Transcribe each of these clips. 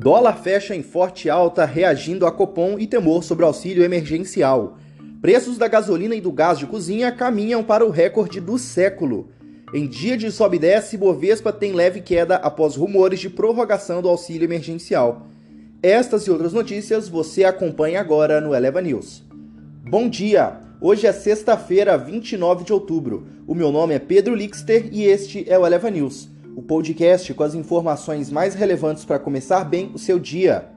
Dólar fecha em forte alta, reagindo a Copom e temor sobre auxílio emergencial. Preços da gasolina e do gás de cozinha caminham para o recorde do século. Em dia de sobe e desce, Bovespa tem leve queda após rumores de prorrogação do auxílio emergencial. Estas e outras notícias você acompanha agora no Eleva News. Bom dia! Hoje é sexta-feira, 29 de outubro. O meu nome é Pedro Lixter e este é o Eleva News o podcast com as informações mais relevantes para começar bem o seu dia.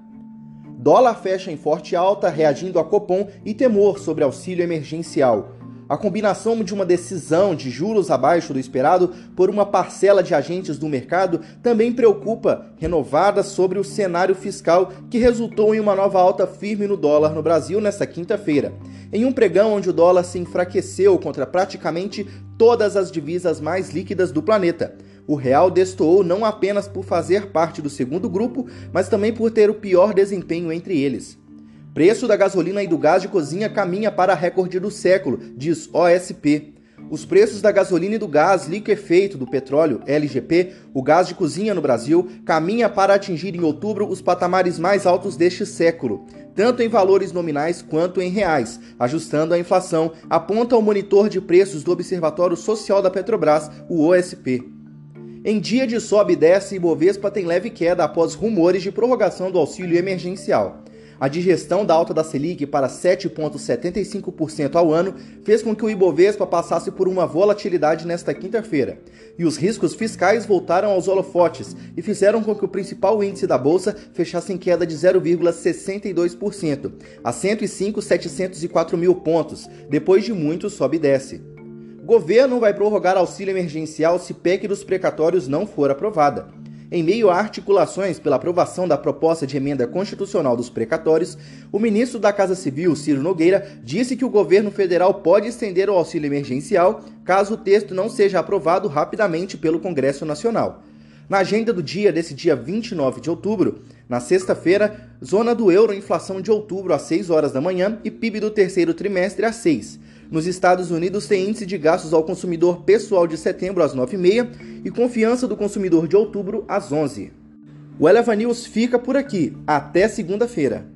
Dólar fecha em forte alta, reagindo a Copom e temor sobre auxílio emergencial. A combinação de uma decisão de juros abaixo do esperado por uma parcela de agentes do mercado também preocupa, renovada sobre o cenário fiscal que resultou em uma nova alta firme no dólar no Brasil nesta quinta-feira. Em um pregão onde o dólar se enfraqueceu contra praticamente todas as divisas mais líquidas do planeta. O real destoou não apenas por fazer parte do segundo grupo, mas também por ter o pior desempenho entre eles. Preço da gasolina e do gás de cozinha caminha para recorde do século, diz OSP. Os preços da gasolina e do gás liquefeito do petróleo, LGP, o gás de cozinha no Brasil, caminha para atingir em outubro os patamares mais altos deste século, tanto em valores nominais quanto em reais, ajustando a inflação, aponta o monitor de preços do Observatório Social da Petrobras, o OSP. Em dia de sobe e desce, Ibovespa tem leve queda após rumores de prorrogação do auxílio emergencial. A digestão da alta da Selic para 7,75% ao ano fez com que o Ibovespa passasse por uma volatilidade nesta quinta-feira. E os riscos fiscais voltaram aos holofotes e fizeram com que o principal índice da bolsa fechasse em queda de 0,62%, a 105,704 mil pontos, depois de muito sobe e desce. Governo vai prorrogar auxílio emergencial se PEC dos precatórios não for aprovada. Em meio a articulações pela aprovação da proposta de emenda constitucional dos precatórios, o ministro da Casa Civil, Ciro Nogueira, disse que o governo federal pode estender o auxílio emergencial caso o texto não seja aprovado rapidamente pelo Congresso Nacional. Na agenda do dia desse dia 29 de outubro, na sexta-feira, zona do euro, inflação de outubro às 6 horas da manhã e PIB do terceiro trimestre às 6. Nos Estados Unidos tem índice de gastos ao consumidor pessoal de setembro às 9h30 e confiança do consumidor de outubro às 11 O Eleva News fica por aqui. Até segunda-feira.